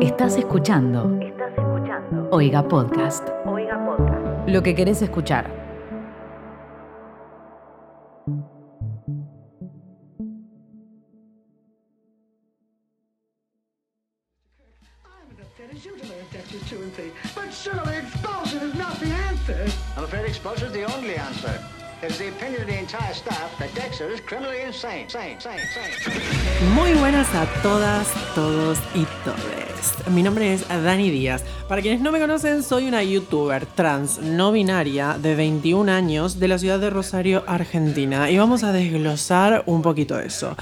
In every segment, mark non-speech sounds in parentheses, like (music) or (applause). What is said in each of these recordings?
Estás escuchando. Estás escuchando. Oiga Podcast. Oiga Podcast. Lo que querés escuchar. I'm as upset as you to learn Sectors 2 and 3. But surely expulsion is not the answer. I'm afraid expulsion is the only answer. The opinion of the entire staff Dexter. Muy buenas a todas, todos y todes. Mi nombre es Dani Díaz. Para quienes no me conocen, soy una youtuber trans no binaria de 21 años de la ciudad de Rosario, Argentina. Y vamos a desglosar un poquito eso.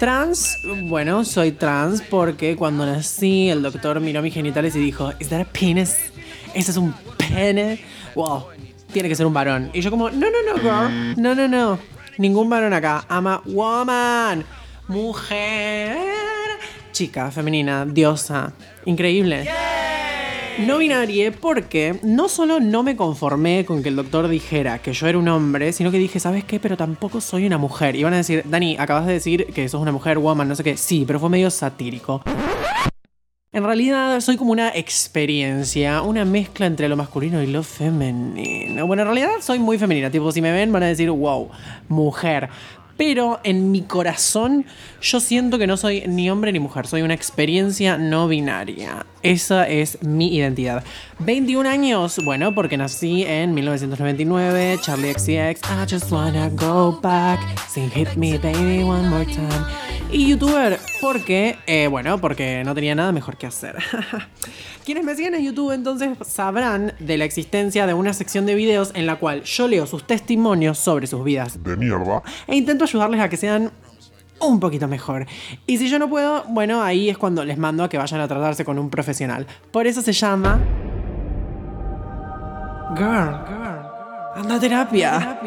Trans, bueno, soy trans porque cuando nací el doctor miró mis genitales y dijo, ¿Is that a penis? ¿Ese es un pene? Wow, tiene que ser un varón. Y yo como, no, no, no, girl. No, no, no. Ningún varón acá. Ama woman. Mujer. Chica, femenina, diosa. Increíble. No binarie porque no solo no me conformé con que el doctor dijera que yo era un hombre, sino que dije, ¿sabes qué? Pero tampoco soy una mujer. Y van a decir, Dani, acabas de decir que sos una mujer, woman, no sé qué. Sí, pero fue medio satírico. En realidad soy como una experiencia, una mezcla entre lo masculino y lo femenino. Bueno, en realidad soy muy femenina, tipo si me ven van a decir, wow, mujer. Pero en mi corazón yo siento que no soy ni hombre ni mujer, soy una experiencia no binaria. Esa es mi identidad. 21 años, bueno, porque nací en 1999, Charlie XCX, I just wanna go back, sing hit me baby one more time. Y youtuber, porque, eh, bueno, porque no tenía nada mejor que hacer. (laughs) Quienes me siguen en YouTube entonces sabrán de la existencia de una sección de videos en la cual yo leo sus testimonios sobre sus vidas de mierda. e intento ayudarles a que sean un poquito mejor. Y si yo no puedo, bueno, ahí es cuando les mando a que vayan a tratarse con un profesional. Por eso se llama... Girl, girl, anda a terapia.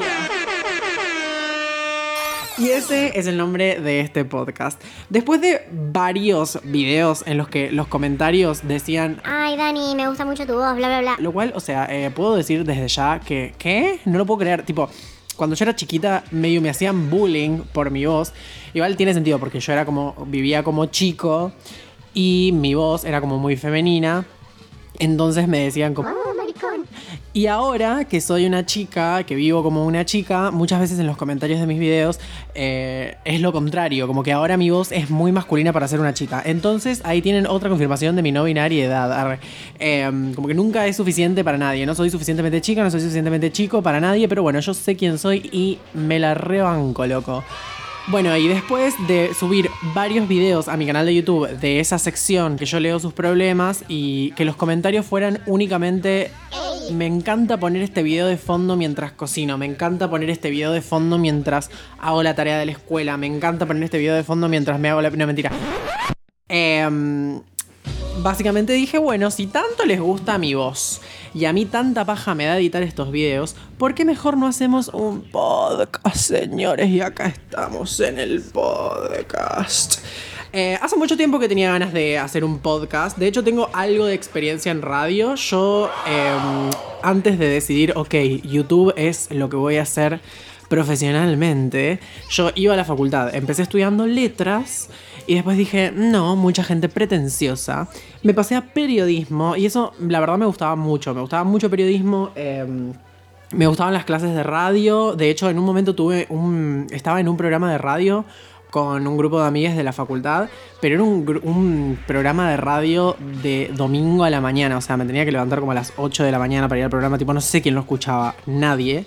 Y ese es el nombre de este podcast. Después de varios videos en los que los comentarios decían Ay, Dani, me gusta mucho tu voz, bla, bla, bla. lo cual, o sea, eh, puedo decir desde ya que, ¿qué? No lo puedo creer. Tipo, cuando yo era chiquita, medio me hacían bullying por mi voz. Igual tiene sentido porque yo era como, vivía como chico y mi voz era como muy femenina. Entonces me decían como... Y ahora que soy una chica, que vivo como una chica, muchas veces en los comentarios de mis videos eh, es lo contrario, como que ahora mi voz es muy masculina para ser una chica. Entonces ahí tienen otra confirmación de mi no binariedad. Eh, como que nunca es suficiente para nadie. No soy suficientemente chica, no soy suficientemente chico para nadie, pero bueno, yo sé quién soy y me la rebanco, loco. Bueno, y después de subir varios videos a mi canal de YouTube de esa sección que yo leo sus problemas y que los comentarios fueran únicamente me encanta poner este video de fondo mientras cocino, me encanta poner este video de fondo mientras hago la tarea de la escuela, me encanta poner este video de fondo mientras me hago la... No, mentira. Em, básicamente dije, bueno, si tanto les gusta mi voz y a mí tanta paja me da editar estos videos, ¿por qué mejor no hacemos un podcast, señores? Y acá estamos en el podcast. Eh, hace mucho tiempo que tenía ganas de hacer un podcast. De hecho, tengo algo de experiencia en radio. Yo, em, antes de decidir, ok, YouTube es lo que voy a hacer profesionalmente, yo iba a la facultad. Empecé estudiando letras y después dije, no, mucha gente pretenciosa. Me pasé a periodismo y eso, la verdad, me gustaba mucho. Me gustaba mucho periodismo. em, me gustaban las clases de radio. De hecho, en un momento tuve un. Estaba en un programa de radio con un grupo de amigas de la facultad, pero era un, un programa de radio de domingo a la mañana. O sea, me tenía que levantar como a las 8 de la mañana para ir al programa. Tipo, no sé quién lo escuchaba, nadie.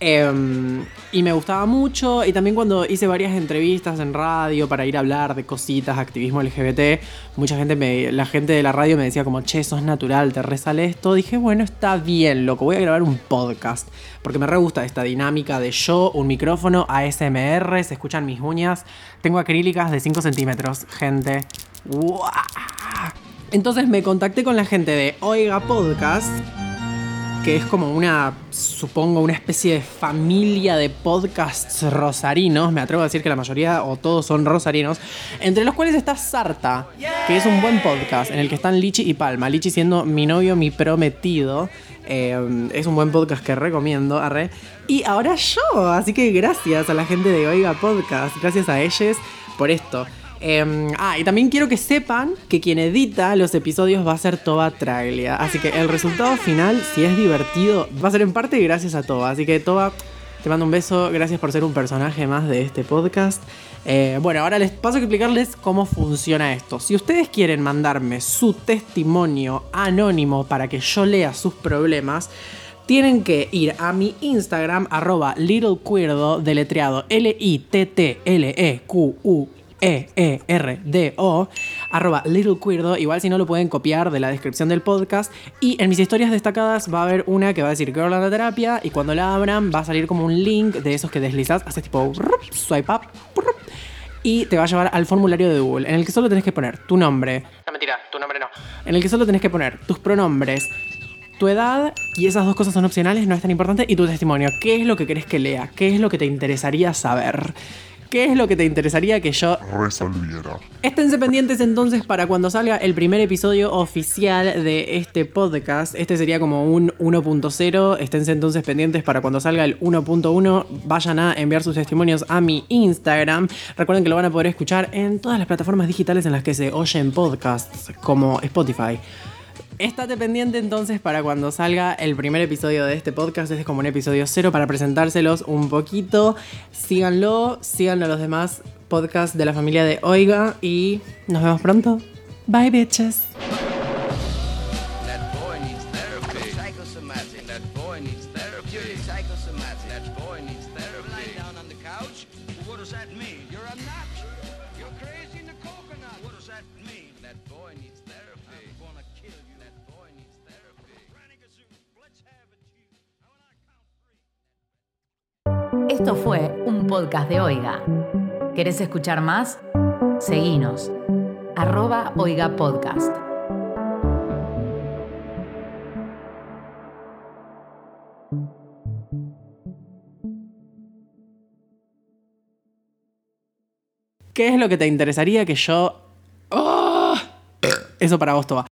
Em, y me gustaba mucho. Y también cuando hice varias entrevistas en radio para ir a hablar de cositas, activismo LGBT, mucha gente me, la gente de la radio me decía como, che, sos natural, te resale esto. Dije, bueno, está bien, loco, voy a grabar un podcast. Porque me re gusta esta dinámica de yo, un micrófono, ASMR, se escuchan mis uñas. Tengo acrílicas de 5 centímetros, gente. ¡Guau! Entonces me contacté con la gente de Oiga Podcast que es como una, supongo, una especie de familia de podcasts rosarinos, me atrevo a decir que la mayoría o todos son rosarinos, entre los cuales está Sarta, que es un buen podcast en el que están Lichi y Palma, Lichi siendo mi novio, mi prometido, eh, es un buen podcast que recomiendo, arre. Y ahora yo, así que gracias a la gente de Oiga Podcast, gracias a ellos por esto. Eh, ah, y también quiero que sepan que quien edita los episodios va a ser Toba Traglia. Así que el resultado final, si es divertido, va a ser en parte gracias a Toba. Así que Toba, te mando un beso. Gracias por ser un personaje más de este podcast. Eh, bueno, ahora les paso a explicarles cómo funciona esto. Si ustedes quieren mandarme su testimonio anónimo para que yo lea sus problemas, tienen que ir a mi Instagram, arroba littlequeerdo, deletreado L-I-T-T-L-E-Q-U. E-E-R-D-O, arroba Little Queerdo. Igual si no lo pueden copiar de la descripción del podcast. Y en mis historias destacadas va a haber una que va a decir Girl on the Terapia. Y cuando la abran va a salir como un link de esos que deslizas, haces tipo swipe up. Y te va a llevar al formulario de Google, en el que solo tenés que poner tu nombre. No, mentira, tu nombre no. En el que solo tenés que poner tus pronombres, tu edad, y esas dos cosas son opcionales, no es tan importante, y tu testimonio. ¿Qué es lo que querés que lea? ¿Qué es lo que te interesaría saber? ¿Qué es lo que te interesaría que yo resolviera. Esténse pendientes entonces para cuando salga el primer episodio oficial de este podcast. Este sería como un 1.0. Esténse entonces pendientes para cuando salga el 1.1. Vayan a enviar sus testimonios a mi Instagram. Recuerden que lo van a poder escuchar en todas las plataformas digitales en las que se oyen podcasts, como Spotify. Estate pendiente entonces para cuando salga el primer episodio de este podcast. Este es como un episodio cero para presentárselos un poquito. Síganlo, síganlo a los demás podcasts de la familia de Oiga y nos vemos pronto. Bye bitches. That boy needs Esto fue un podcast de Oiga. ¿Querés escuchar más? Seguinos. Arroba Oiga Podcast. ¿Qué es lo que te interesaría que yo... ¡Ah! Eso para vos, Toba.